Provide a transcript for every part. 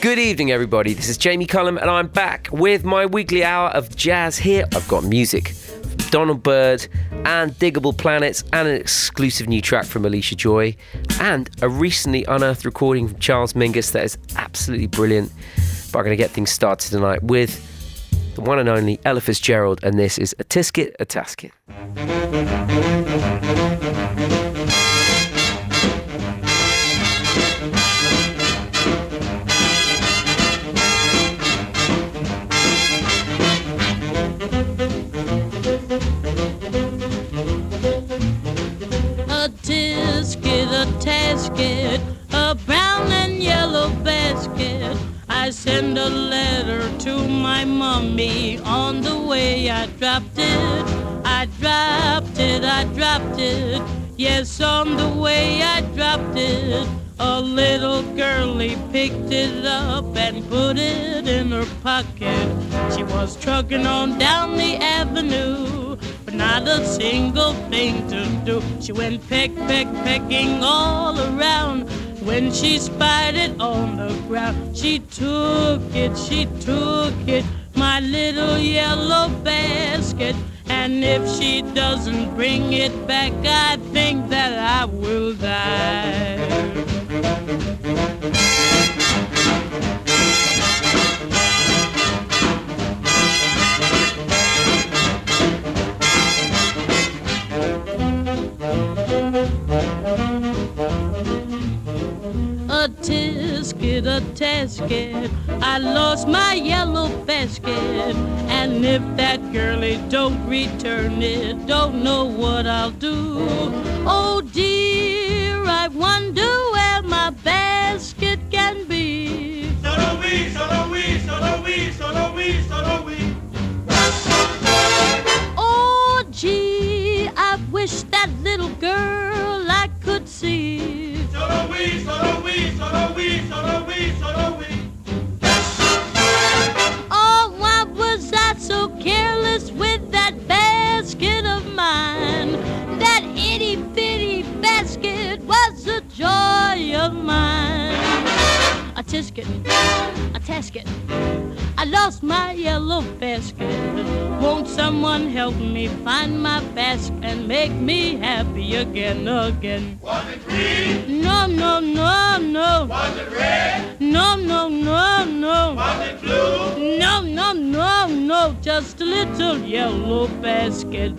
Good evening, everybody. This is Jamie Cullum, and I'm back with my weekly hour of jazz here. I've got music from Donald Byrd and Digable Planets, and an exclusive new track from Allysha Joy, and a recently unearthed recording from Charles Mingus that is absolutely brilliant. But I'm going to get things started tonight with the one and only Ella Fitzgerald, and this is A Tisket, A Tasket. Send a letter to my mummy on the way I dropped it. I dropped it, I dropped it. Yes, on the way I dropped it. A little girlie picked it up and put it in her pocket. She was trucking on down the avenue, but not a single thing to do. She went peck, peck, pecking all around. When she spied it on the ground, she took it, she took it, my little yellow basket. And if she doesn't bring it back, I think that I will die. Tisket, a tasket, I lost my yellow basket. And if that girlie don't return it, don't know what I'll do. Oh dear, I wonder where my basket can be. Solo we, solo we, solo we, solo we, solo we. Oh gee, I wish that little girl Oh, why was I so careless tisket, a tasket. I lost my yellow basket. Won't someone help me find my basket and make me happy again, again? Was it green? No, no, no, no. Was it red? No, no, no, no. Was it blue? No, no, no, no, just a little yellow basket.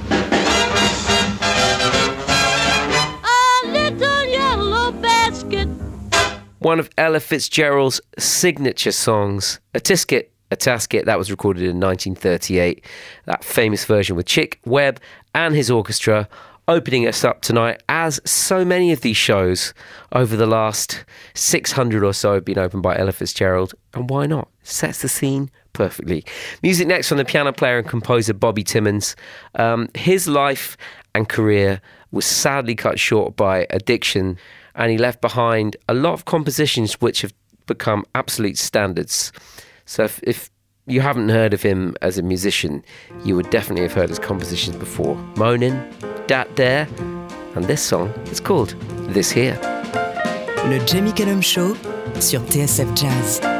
One of Ella Fitzgerald's signature songs, A Tisket, A Tasket, that was recorded in 1938. That famous version with Chick Webb and his orchestra opening us up tonight, as so many of these shows over the last 600 or so have been opened by Ella Fitzgerald. And why not? Sets the scene perfectly. Music next from the piano player and composer Bobby Timmons. Um, his life and career was sadly cut short by addiction, and he left behind a lot of compositions which have become absolute standards. So if, if you haven't heard of him as a musician, you would definitely have heard his compositions before. Moanin', Dat Dare, and this song is called This Here. Le Jamie Cullum Show sur TSF Jazz.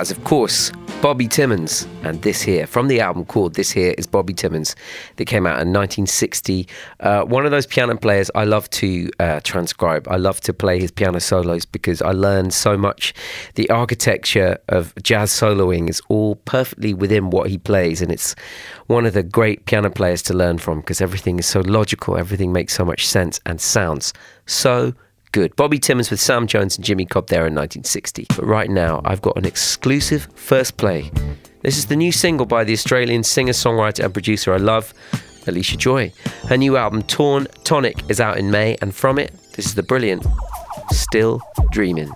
That is, of course, Bobby Timmons and This Here from the album called This Here is Bobby Timmons that came out in 1960. Uh, one of those piano players I love to uh, transcribe. I love to play his piano solos because I learned so much. The architecture of jazz soloing is all perfectly within what he plays, and it's one of the great piano players to learn from because everything is so logical, everything makes so much sense and sounds so good. Bobby Timmons with Sam Jones and Jimmy Cobb there in 1960. But right now, I've got an exclusive first play. This is the new single by the Australian singer, songwriter, and producer I love, Allysha Joy. Her new album, Torn Tonic, is out in May, and from it, this is the brilliant Still Dreaming.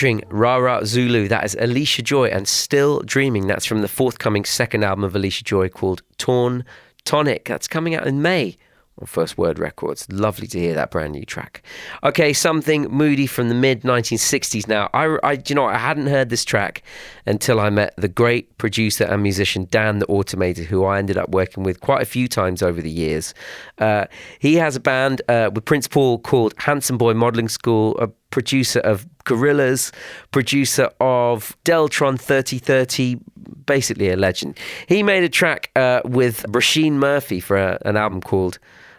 Featuring Rara Zulu. That is Allysha Joy and Still Dreaming. That's from the forthcoming second album of Allysha Joy called Torn Tonic. That's coming out in May on First Word Records. Lovely to hear that brand new track. Okay, something moody from the mid 1960s now. I, I, you know. I hadn't heard this track until I met the great producer and musician Dan the Automator, who I ended up working with quite a few times over the years. Uh, he has a band uh, with Prince Paul called Handsome Boy Modeling School, producer of Gorillaz, producer of Deltron 3030, basically a legend. He made a track uh, with Róisín Murphy for a, an album called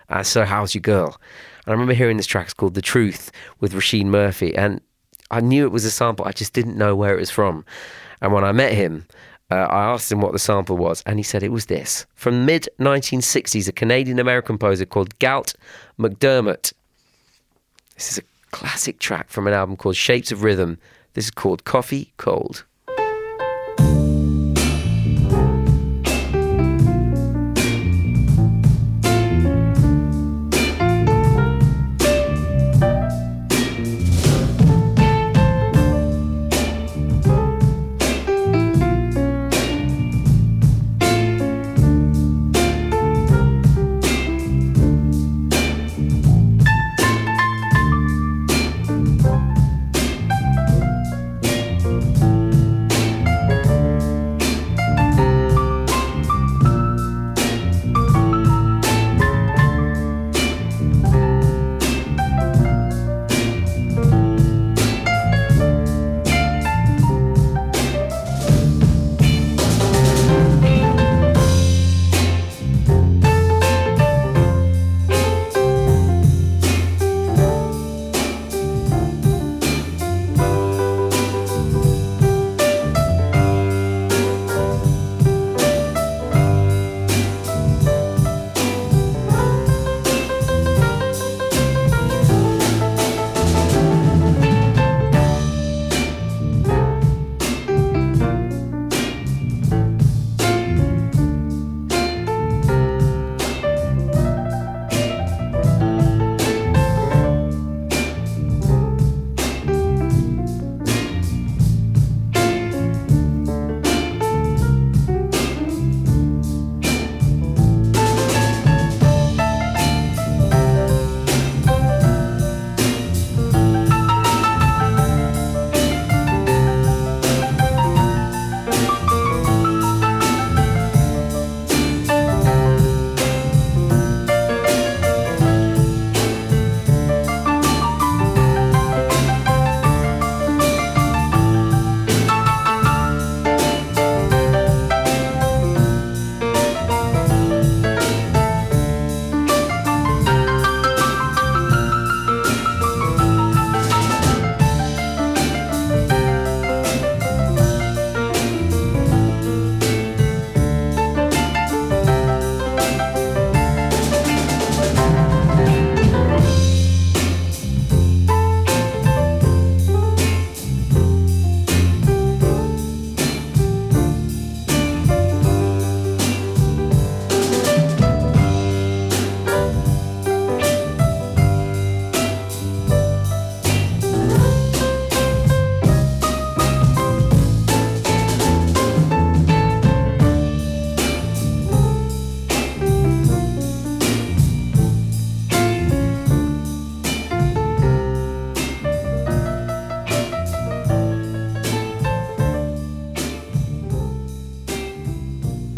uh, So How's Your Girl? And I remember hearing this track, it's called The Truth with Róisín Murphy. And I knew it was a sample. I just didn't know where it was from. And when I met him, uh, I asked him what the sample was, and he said it was this from mid 1960s, a Canadian American composer called Galt MacDermot. This is a classic track from an album called Shapes of Rhythm. This is called Coffee Cold.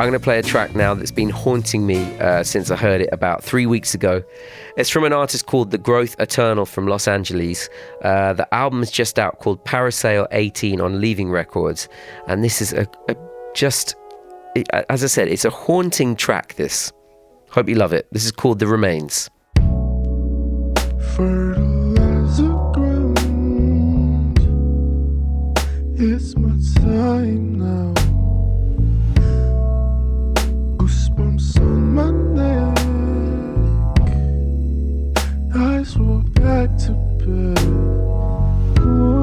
I'm going to play a track now that's been haunting me uh, since I heard it about three weeks ago. It's from an artist called The Growth Eternal from Los Angeles. Uh, the album is just out called Parasail 18 on Leaving Records. And this is a, a just, it, as I said, it's a haunting track, this. Hope you love it. This is called The Remains. Fertilizer ground. It's my time now. Goosebumps on my neck. Eyes roll back to bed. Burn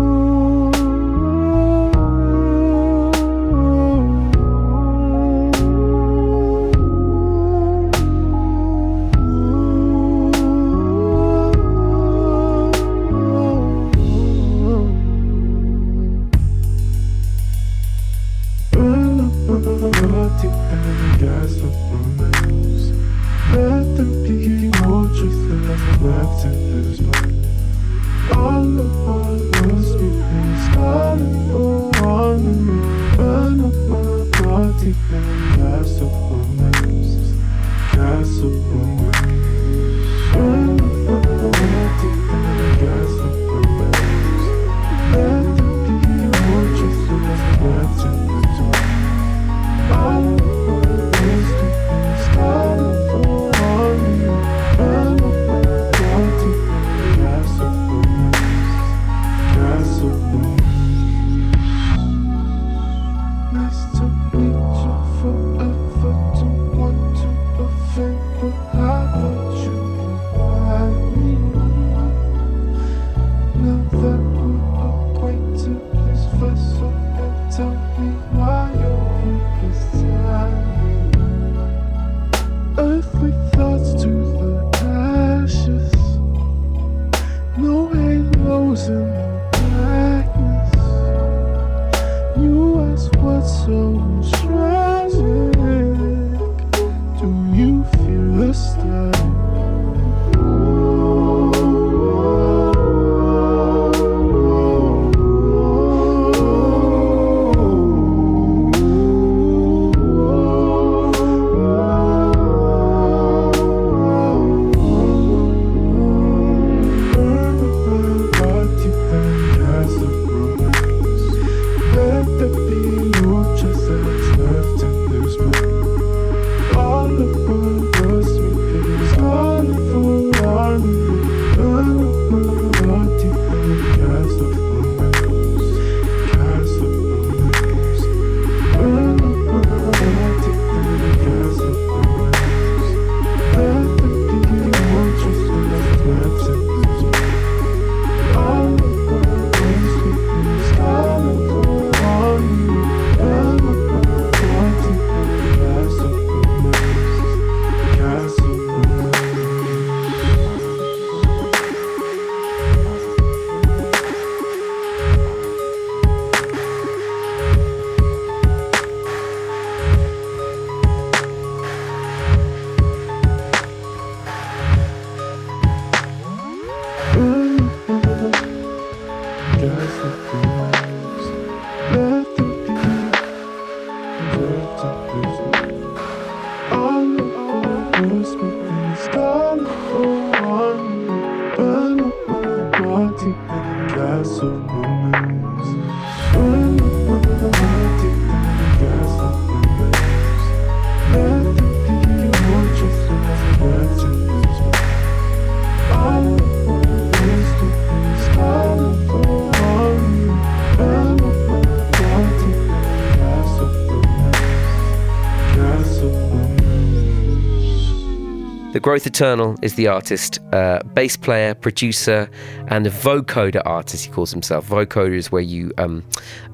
Growth Eternal is the artist, uh, bass player, producer, and a vocoder artist, he calls himself. Vocoder is where you um,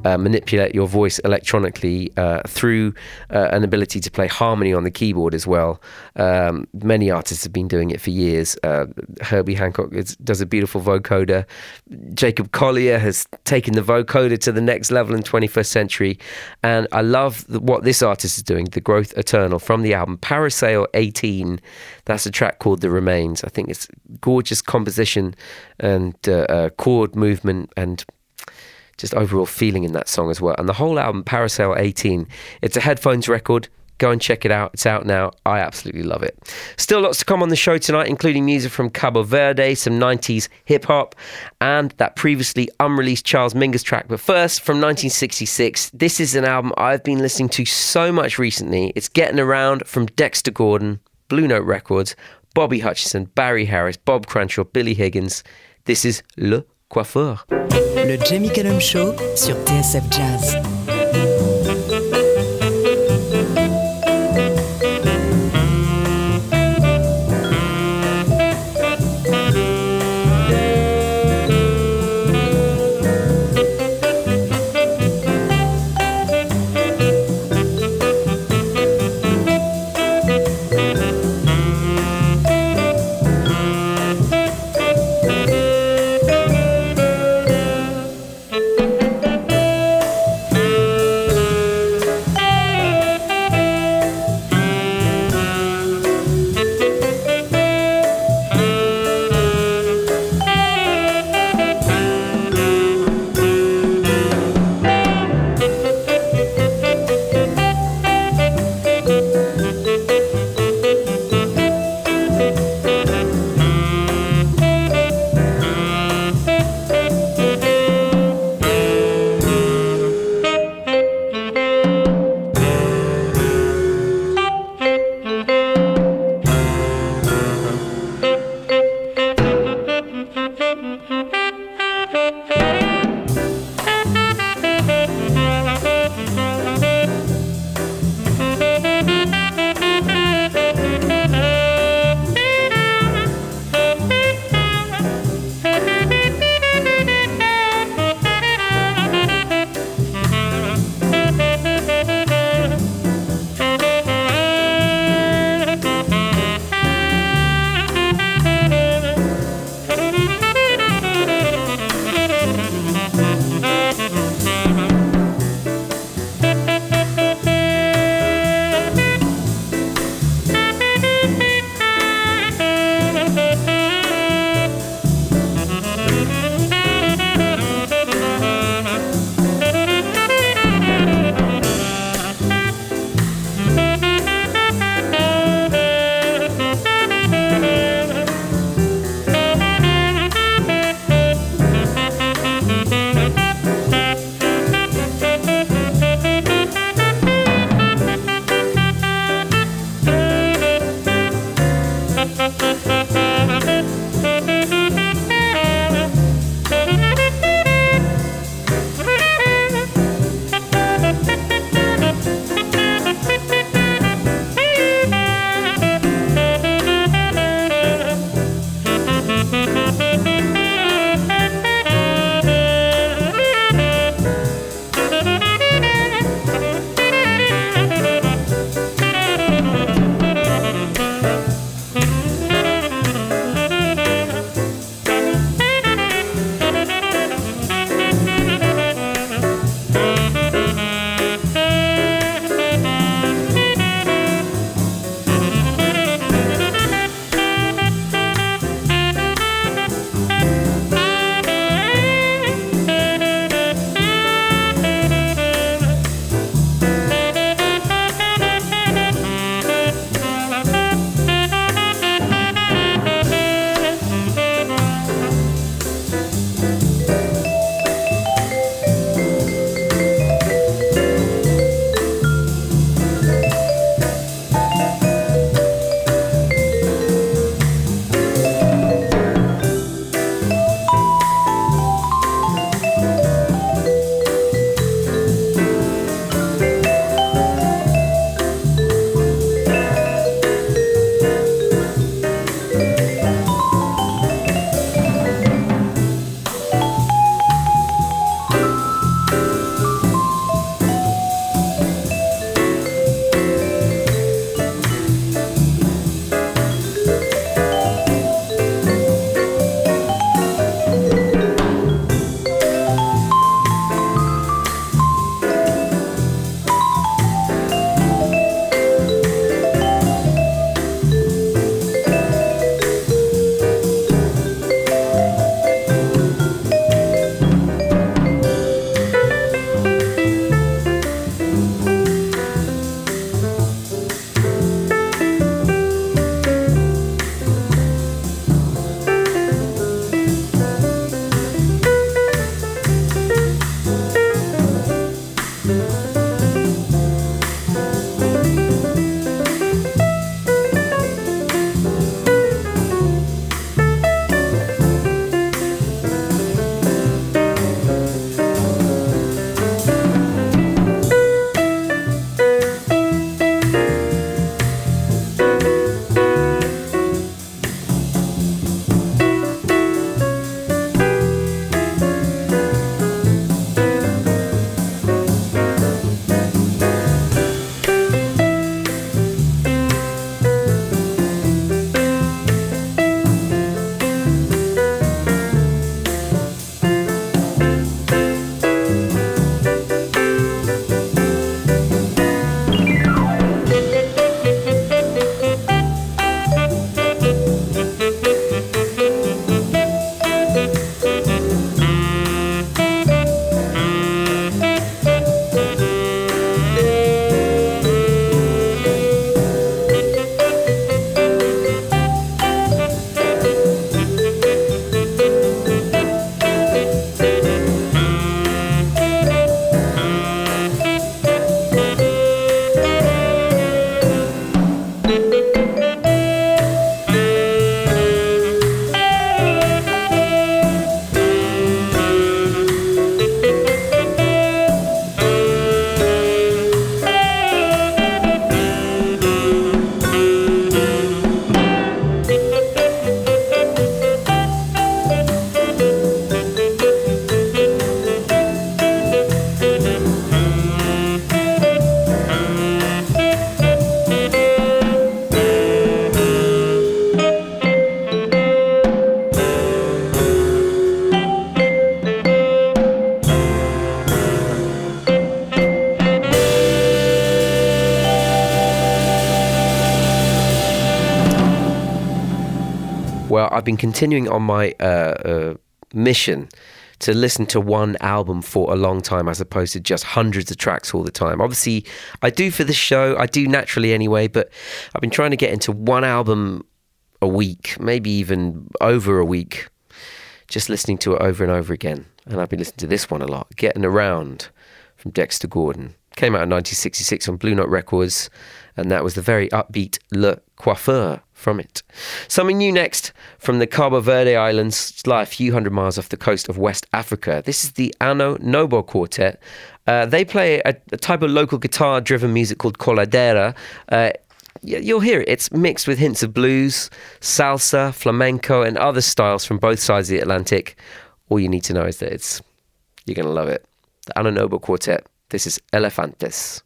uh, manipulate your voice electronically uh, through uh, an ability to play harmony on the keyboard as well. Um, many artists have been doing it for years. Uh, Herbie Hancock is, does a beautiful vocoder. Jacob Collier has taken the vocoder to the next level in 21st century. And I love the, what this artist is doing, The Growth Eternal, from the album Parasail 18. That's a track called The Remains. I think it's gorgeous composition and uh, uh, chord movement and just overall feeling in that song as well. And the whole album, Parasail 18, it's a headphones record. Go and check it out. It's out now. I absolutely love it. Still lots to come on the show tonight, including music from Cabo Verde, some 90s hip hop, and that previously unreleased Charles Mingus track. But first, from 1966, this is an album I've been listening to so much recently. It's Getting Around from Dexter Gordon, Blue Note Records, Bobby Hutcherson, Barry Harris, Bob Cranshaw, Billy Higgins. This is Le Coiffeur. Le Jamie Cullum Show sur TSF Jazz. Been continuing on my uh, uh, mission to listen to one album for a long time as opposed to just hundreds of tracks all the time. Obviously, I do for this show, I do naturally anyway, but I've been trying to get into one album a week, maybe even over a week, just listening to it over and over again. And I've been listening to this one a lot, Getting Around from Dexter Gordon. Came out in 1966 on Blue Note Records, and that was the very upbeat Le Coiffeur from it. Something new next from the Cabo Verde Islands, lie a few hundred miles off the coast of West Africa. This is the Ano Nobo Quartet. Uh, they play a, a, type of local guitar driven music called coladeira. Uh, you'll hear it. It's mixed with hints of blues, salsa, flamenco, and other styles from both sides of the Atlantic. All you need to know is that it's you're going to love it. The Ano Nobo Quartet. This is Elefantes.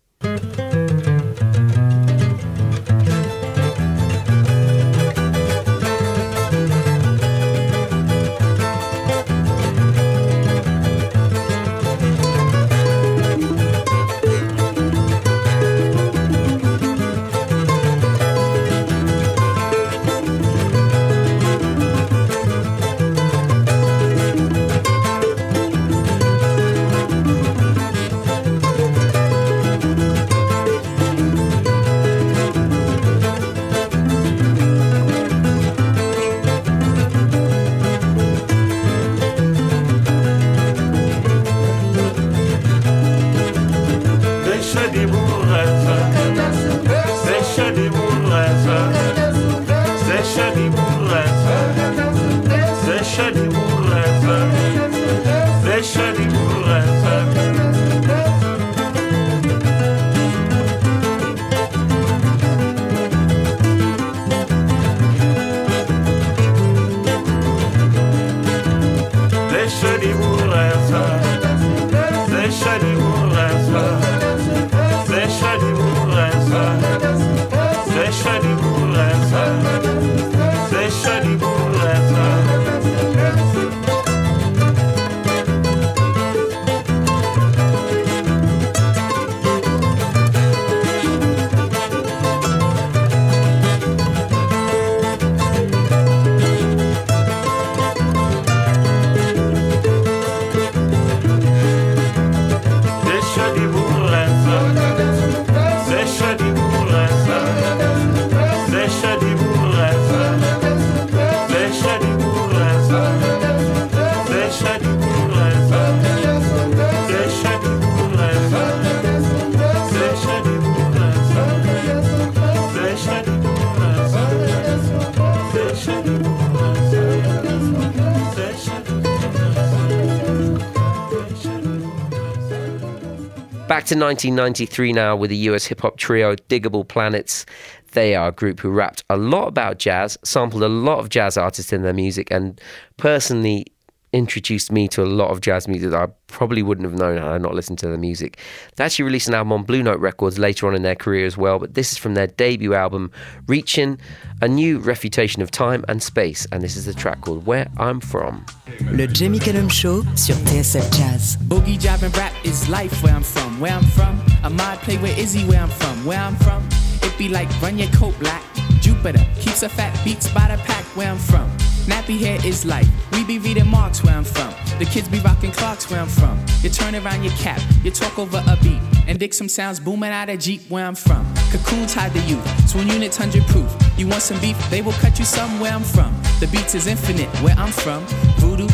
To 1993 now with the US hip hop trio Digable Planets. They are a group who rapped a lot about jazz, sampled a lot of jazz artists in their music, and personally introduced me to a lot of jazz music that I probably wouldn't have known had I not listened to their music. They actually released an album on Blue Note Records later on in their career as well, but this is from their debut album, Reaching, a new refutation of time and space, and this is the track called Where I'm From. Le Jamie Cullum Show sur TSF Jazz. Boogie jiving rap is life where I'm from. Where I'm from, a mod play with Izzy where I'm from. Where I'm from, it be like run your coat black. Jupiter keeps a fat beats by the pack where I'm from. Nappy hair is life. We be reading marks where I'm from. The kids be rocking clocks where I'm from. You turn around your cap, you talk over a beat, and dig some sounds booming out of Jeep where I'm from. Cocoons hide the youth, swoon units hundred proof. You want some beef? They will cut you some where I'm from. The beats is infinite where I'm from.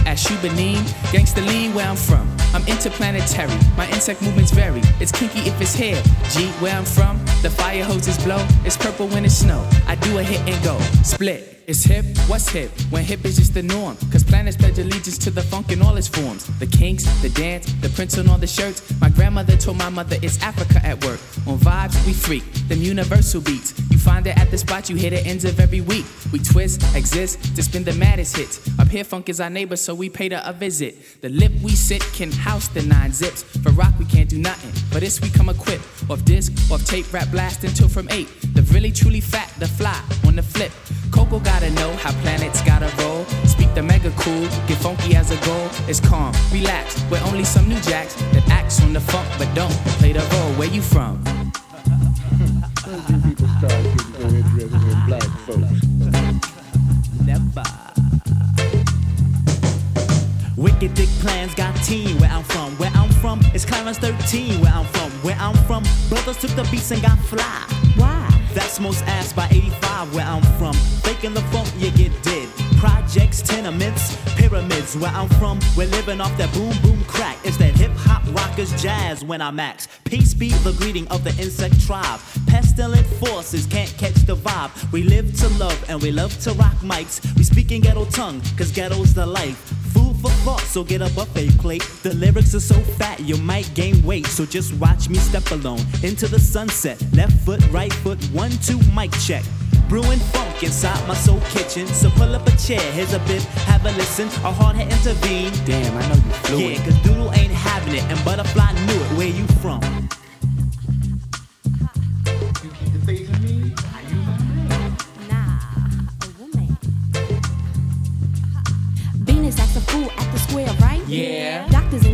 At Shubanim, gangsta lean where I'm from. I'm interplanetary, my insect movements vary. It's kinky if it's hair. G where I'm from, the fire hoses blow. It's purple when it's snow. I do a hit and go split. It's hip, what's hip? When hip is just the norm. Cause planets pledge allegiance to the funk in all its forms. The kinks, the dance, the prints on all the shirts. My grandmother told my mother it's Africa at work. On vibes, we freak, them universal beats. Find it at the spot, you hit it ends of every week. We twist, exist, to spin the maddest hits. Up here, funk is our neighbor, so we paid a visit. The lip we sit can house the nine zips. For rock, we can't do nothing. For this, we come equipped. Off disc, off tape, rap blast until from eight. The really truly fat, the fly, on the flip. Coco gotta know how planets gotta roll. Speak the mega cool, get funky as a goal. It's calm, relax. We're only some new jacks that acts on the funk but don't play the role. Where you from? It's Clarence 13 where I'm from. Where I'm from, brothers took the beats and got fly. Why? That's most asked by 85 where I'm from. Faking the funk, you get dead. Projects, tenements, pyramids where I'm from. We're living off that boom boom crack. It's that hip hop rockers jazz when I'm max. Peace be the greeting of the insect tribe. Pestilent forces can't catch the vibe. We live to love and we love to rock mics. We speak in ghetto tongue, cause ghetto's the life. Thought, so get a buffet plate. The lyrics are so fat, you might gain weight. So just watch me step alone into the sunset. Left foot, right foot, one, two, mic check. Brewing funk inside my soul kitchen. So pull up a chair, here's a bit, have a listen. A hard head intervene. Damn, I know you fluent. Yeah, cause Doodle ain't having it, and Butterfly knew it. Where you from?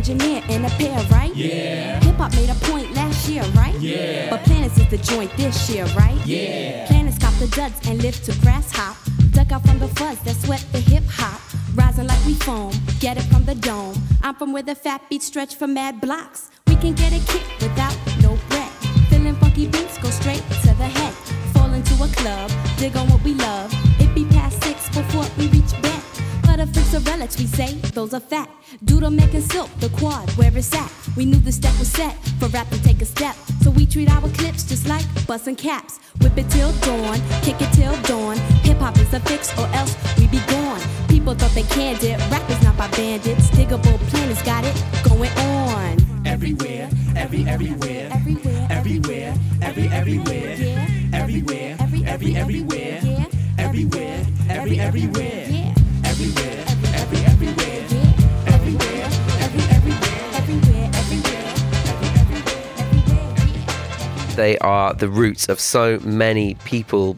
Engineer, and a pair, right? Yeah. Hip hop made a point last year, right? Yeah. But Planets is the joint this year, right? Yeah. Planets cop the duds and live to grass hop. Duck out from the fuzz that sweat the hip hop. Rising like we foam, get it from the dome. I'm from where the fat beats stretch for mad blocks. We can get it kick without no breath. Feeling funky beats go straight to the head. Fall into a club, dig on what we love. But if it's relics, we say those are fat. Doodle making silk, the quad, where it's at. We knew the step was set for rap to take a step. So we treat our clips just like busting caps. Whip it till dawn, kick it till dawn. Hip hop is a fix or else we be gone. People thought they canned it, rap is not by bandits. Digable planets got it going on. Everywhere, every everywhere, Everywhere, everywhere, every everywhere, Yeah. everywhere, Every- every everywhere, Yeah. everywhere, every everywhere, They are the roots of so many people,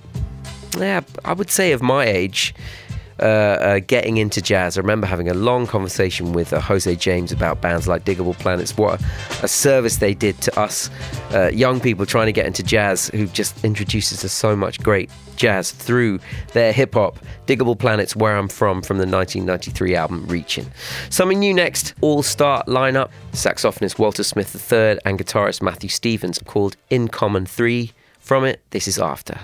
yeah, I would say of my age, uh, uh, getting into jazz. I remember having a long conversation with uh, Jose James about bands like Digable Planets. What a service they did to us uh, young people trying to get into jazz, who just introduced us so much great jazz through their hip hop. Digable Planets, Where I'm From, from the 1993 album Reaching. Something new next all star lineup saxophonist Walter Smith III and guitarist Matthew Stevens called In Common 3. From it, this is After.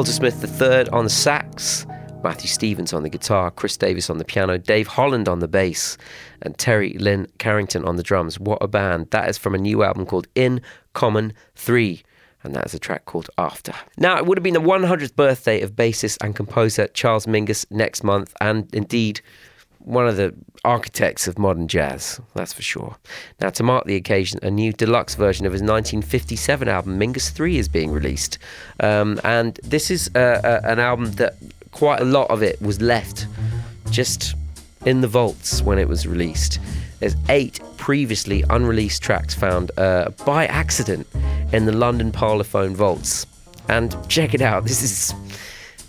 Walter Smith III on the sax, Matthew Stevens on the guitar, Kris Davis on the piano, Dave Holland on the bass, and Terri Lyne Carrington on the drums. What a band. That is from a new album called In Common 3 and that is a track called After. Now, it would have been the 100th birthday of bassist and composer Charles Mingus next month, and indeed one of the architects of modern jazz, that's for sure. Now, to mark the occasion, a new deluxe version of his 1957 album, Mingus 3, is being released. Um, and this is uh, uh, an album that quite a lot of it was left just in the vaults when it was released. There's eight previously unreleased tracks found uh, by accident in the London Parlophone vaults. And check it out. This is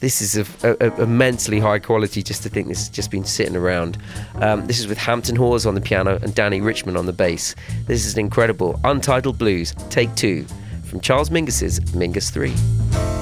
this is a, a, immensely high quality just to think this has just been sitting around. Um, this is with Hampton Hawes on the piano and Dannie Richmond on the bass. This is an incredible Untitled Blues, Take Two, from Charles Mingus's Mingus 3.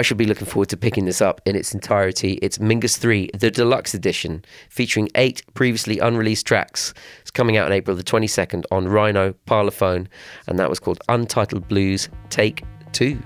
I should be looking forward to picking this up in its entirety. It's Mingus 3, the deluxe edition, featuring eight previously unreleased tracks. It's coming out on April the 22nd on Rhino Parlophone, and that was called Untitled Blues Take 2.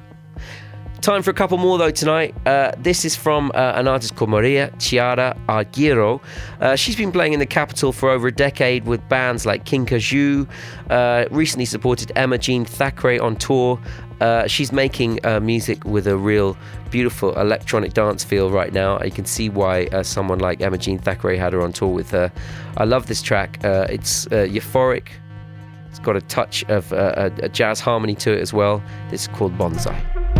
Time for a couple more though tonight. Uh, this is from uh, an artist called Maria Chiara Argirò. Uh, she's been playing in the capital for over a decade with bands like Kinkajou. Uh, recently supported Emma Jean Thackray on tour. Uh, she's making uh, music with a real beautiful electronic dance feel right now. You can see why someone like Emma Jean Thackray had her on tour with her. I love this track. it's euphoric. It's got a touch of a, a jazz harmony to it as well. This is called Bonsai.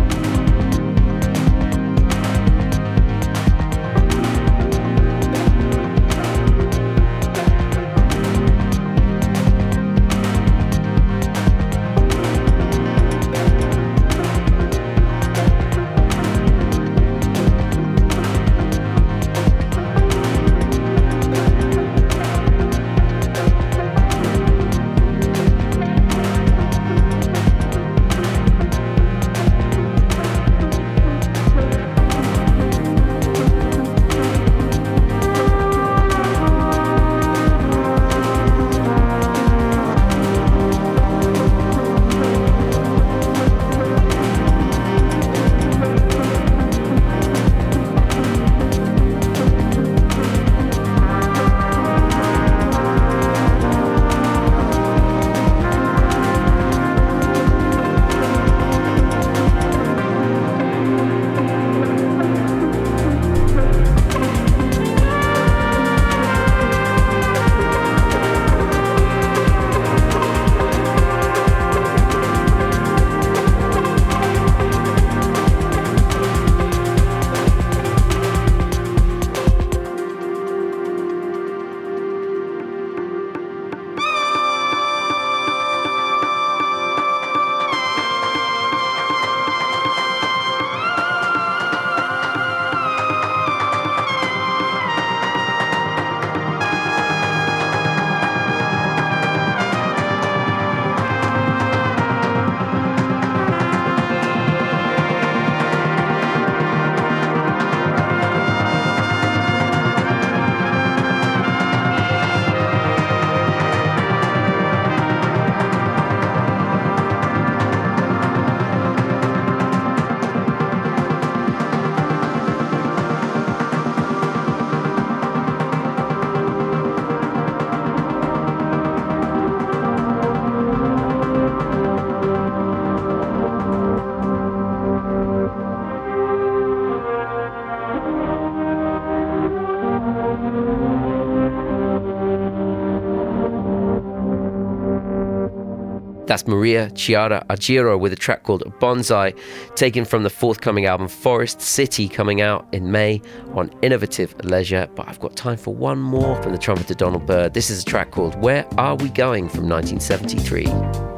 That's Maria Chiara Argirò with a track called Bonsai, taken from the forthcoming album Forest City, coming out in May on Innovative Leisure. But I've got time for one more from the trumpeter Donald Byrd. This is a track called Where Are We Going from 1973.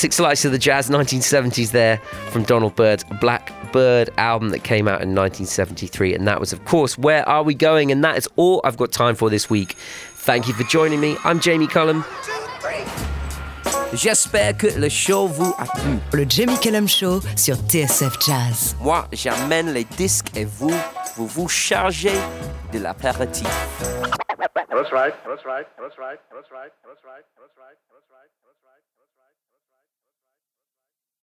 classic slice of the jazz 1970s there from Donald Byrd's Black Byrd album that came out in 1973. And that was, of course, Where Are We Going? And that is all I've got time for this week. Thank you for joining me. I'm Jamie Cullum. J'espère que le show vous a plu. Le Jamie Cullum Show sur TSF Jazz. Moi, j'amène les disques et vous, vous vous chargez de l'apéritif. That's right. That's right. That's right. That's right. That's right. That's right.